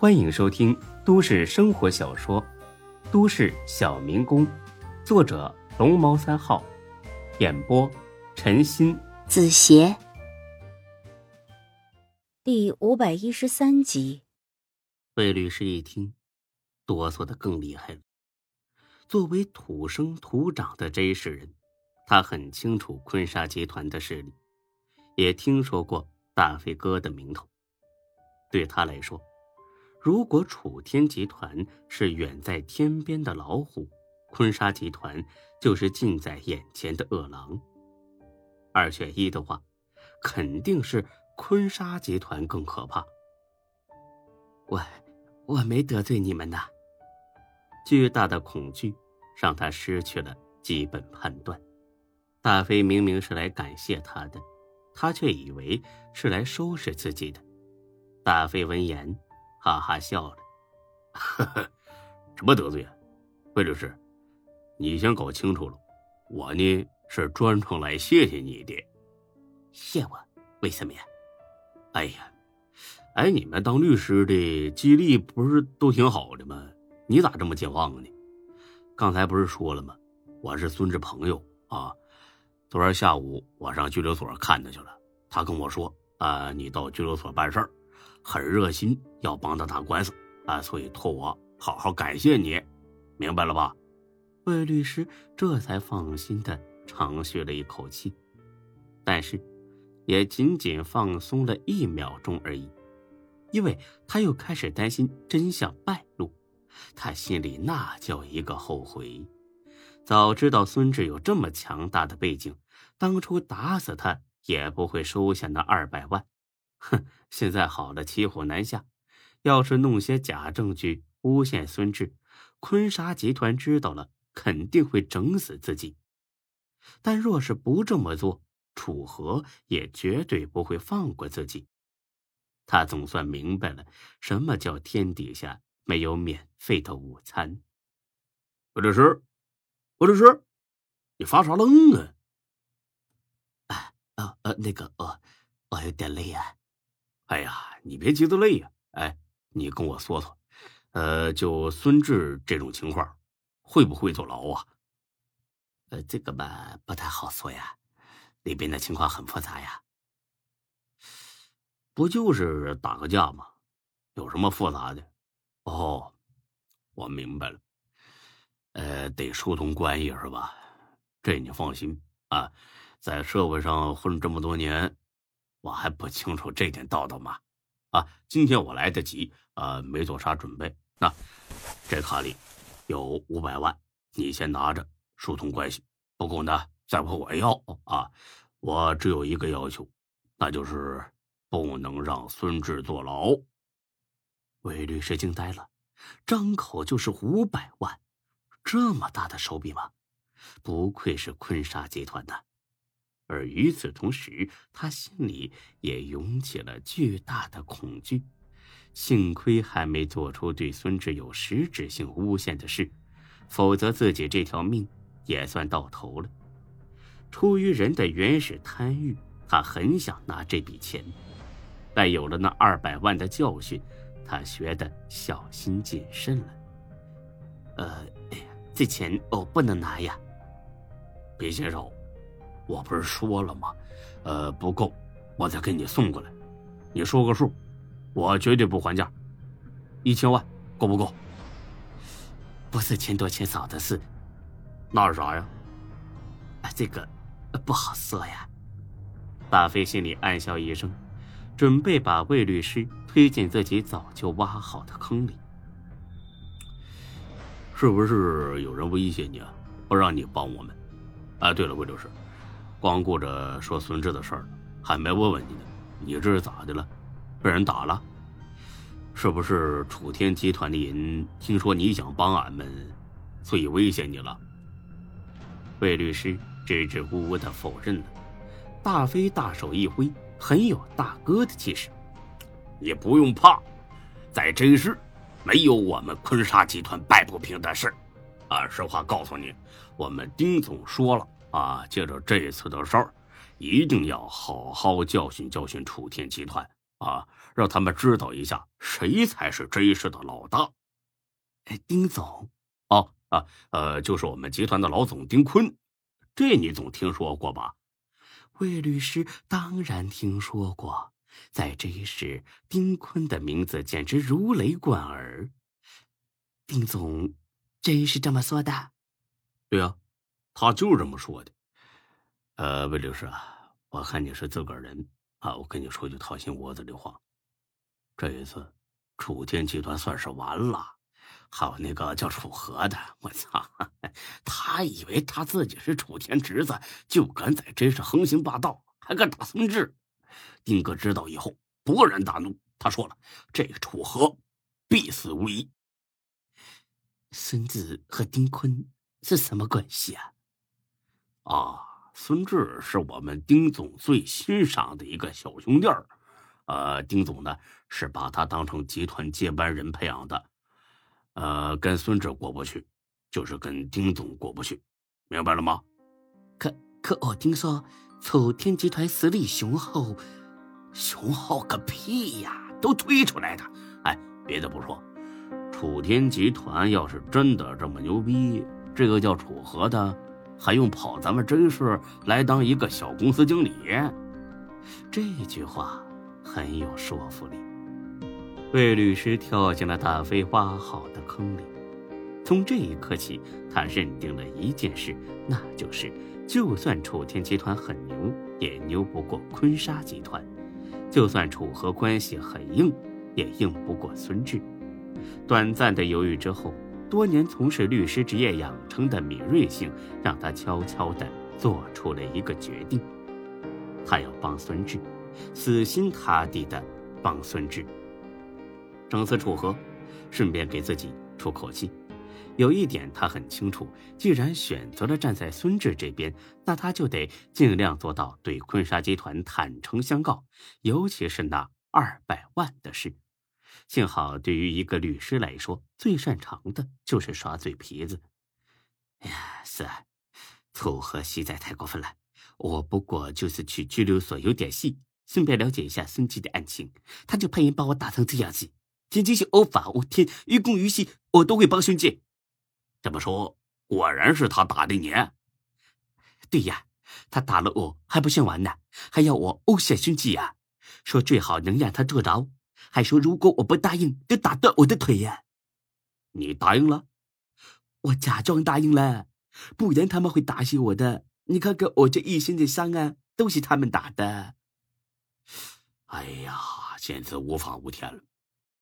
欢迎收听都市生活小说《都市小民工》，作者龙猫三号，演播陈鑫、子邪，第五百一十三集。魏律师一听，哆嗦的更厉害了。作为土生土长的这世人，他很清楚坤沙集团的势力，也听说过大飞哥的名头。对他来说，如果楚天集团是远在天边的老虎，坤沙集团就是近在眼前的饿狼。二选一的话，肯定是坤沙集团更可怕。我，我没得罪你们呐。巨大的恐惧让他失去了基本判断。大飞明明是来感谢他的，他却以为是来收拾自己的。大飞闻言。哈哈笑了，呵呵，什么得罪啊？魏律师，你先搞清楚了，我呢是专程来谢谢你的。谢我？为什么呀？哎呀，哎，你们当律师的记忆力不是都挺好的吗？你咋这么健忘呢？刚才不是说了吗？我是孙志朋友啊。昨天下午我上拘留所看他去了，他跟我说啊，你到拘留所办事儿。很热心，要帮他打官司啊，所以托我好好感谢你，明白了吧？魏律师这才放心的长吁了一口气，但是也仅仅放松了一秒钟而已，因为他又开始担心真相败露，他心里那叫一个后悔。早知道孙志有这么强大的背景，当初打死他也不会收下那二百万。哼，现在好了，骑虎难下。要是弄些假证据诬陷孙志，坤沙集团知道了，肯定会整死自己。但若是不这么做，楚河也绝对不会放过自己。他总算明白了什么叫天底下没有免费的午餐。我这是，我这是，你发啥愣啊？啊啊呃，那个呃，我有点累啊。哎呀，你别急着累呀！哎，你跟我说说，呃，就孙志这种情况，会不会坐牢啊？呃，这个吧，不太好说呀，里边的情况很复杂呀。不就是打个架吗？有什么复杂的？哦，我明白了。呃，得疏通关系是吧？这你放心啊，在社会上混这么多年。我还不清楚这点道道吗？啊，今天我来得及，呃，没做啥准备。那这卡里有五百万，你先拿着疏通关系。不够呢，再问我要啊。我只有一个要求，那就是不能让孙志坐牢。魏律师惊呆了，张口就是五百万，这么大的手笔吗？不愧是坤沙集团的。而与此同时，他心里也涌起了巨大的恐惧。幸亏还没做出对孙志有实质性诬陷的事，否则自己这条命也算到头了。出于人的原始贪欲，他很想拿这笔钱，但有了那二百万的教训，他学得小心谨慎了。呃，这钱我不能拿呀，别介绍。我不是说了吗？呃，不够，我再给你送过来。你说个数，我绝对不还价。一千万够不够？不是钱多钱少的事，那是啥呀？啊，这个不好说呀。大飞心里暗笑一声，准备把魏律师推进自己早就挖好的坑里。是不是有人威胁你啊？不让你帮我们？啊，对了，魏律师。光顾着说孙志的事儿还没问问你呢。你这是咋的了？被人打了？是不是楚天集团的人听说你想帮俺们，所以威胁你了？魏律师支支吾吾的否认了。大飞大手一挥，很有大哥的气势。你不用怕，在这时没有我们坤沙集团摆不平的事啊，实话告诉你，我们丁总说了。啊，借着这次的事儿，一定要好好教训教训楚天集团啊，让他们知道一下谁才是这事的老大。哎，丁总，哦啊，呃，就是我们集团的老总丁坤，这你总听说过吧？魏律师当然听说过，在这一时，丁坤的名字简直如雷贯耳。丁总，真是这么说的？对呀，他就是这么说的。呃，魏律师啊，我看你是自个儿人啊，我跟你说句掏心窝子的话，这一次，楚天集团算是完了。还有那个叫楚河的，我操，他以为他自己是楚天侄子，就敢在这是横行霸道，还敢打孙志。丁哥知道以后勃然大怒，他说了：“这个楚河必死无疑。”孙子和丁坤是什么关系啊？啊，孙志是我们丁总最欣赏的一个小兄弟儿，呃，丁总呢是把他当成集团接班人培养的。呃，跟孙志过不去，就是跟丁总过不去，明白了吗？可可，我听说楚天集团实力雄厚，雄厚个屁呀，都推出来的。哎，别的不说，楚天集团要是真的这么牛逼，这个叫楚河的还用跑咱们真氏来当一个小公司经理？这句话很有说服力。魏律师跳进了大飞挖好的坑里。从这一刻起，他认定了一件事，那就是，就算楚天集团很牛，也牛不过坤沙集团；就算楚河关系很硬，也硬不过孙志。短暂的犹豫之后，多年从事律师职业养成的敏锐性，让他悄悄地做出了一个决定：他要帮孙志，死心塌地地帮孙志。整死楚河，顺便给自己出口气。有一点他很清楚，既然选择了站在孙志这边，那他就得尽量做到对坤沙集团坦诚相告，尤其是那二百万的事。幸好，对于一个律师来说，最擅长的就是耍嘴皮子。哎呀，是啊，楚河实在太过分了。我不过就是去拘留所有点戏，顺便了解一下孙记的案情，他就派人把我打成这样子。仅仅是偶法无天，于公于私，我都会帮孙记。这么说，果然是他打的你。对呀，他打了我还不算完呢，还要我殴杀孙记呀，说最好能让他坐牢，还说如果我不答应，就打断我的腿呀。你答应了？我假装答应了，不然他们会打死我的。你看看我这一身的伤啊，都是他们打的。哎呀，简直无法无天了。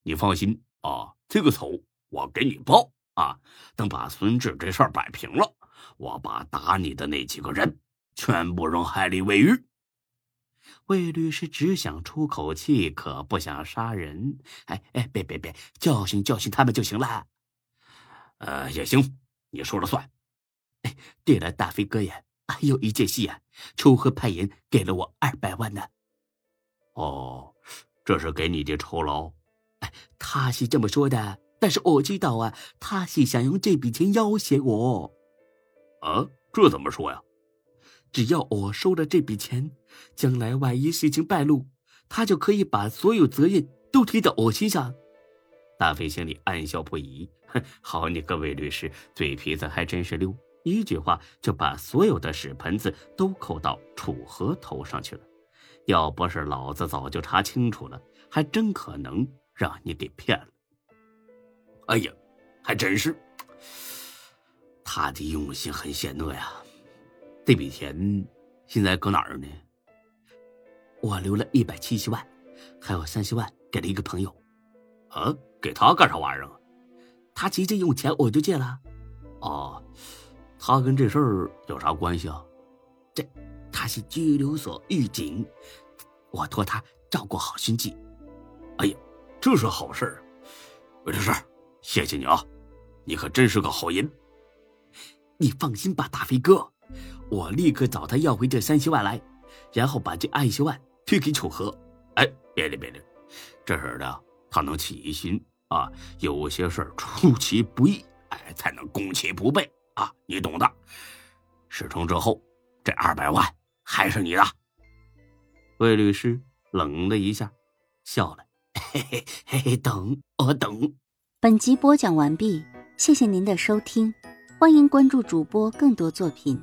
你放心啊，这个仇我给你报啊！等把孙志这事儿摆平了，我把打你的那几个人全部扔海里喂鱼。魏律师只想出口气，可不想杀人。哎哎，别别别，教训教训他们就行了。呃，也行，你说了算。哎，对了，大飞哥呀，还有一件事啊，楚河派人给了我二百万呢。哦，这是给你的酬劳。哎，他是这么说的，但是我知道啊，他是想用这笔钱要挟我。啊，这怎么说呀？只要我收了这笔钱，将来万一事情败露，他就可以把所有责任都推到我身上。大飞心里暗笑不已。哼，好你个魏律师，嘴皮子还真是溜，一句话就把所有的屎盆子都扣到楚河头上去了。要不是老子早就查清楚了，还真可能。让你给骗了！哎呀，还真是，他的用心很险恶呀。这笔钱现在搁哪儿呢？我留了一百七十万，还有三十万给了一个朋友。啊，给他干啥玩意儿？他急着用钱，我就借了。哦，他跟这事儿有啥关系啊？这，他是拘留所狱警，我托他照顾好心计。哎呀！这是好事啊，魏律师，谢谢你啊，你可真是个好人。你放心吧，大飞哥，我立刻找他要回这三十万来，然后把这二十万退给楚河。哎，别的别的，这事儿呢，他能起疑心啊，有些事儿出其不意，哎，才能攻其不备啊，你懂的。事成之后，这二百万还是你的。魏律师冷了一下，笑了。嘿嘿嘿，等我等。本集播讲完毕，谢谢您的收听，欢迎关注主播更多作品。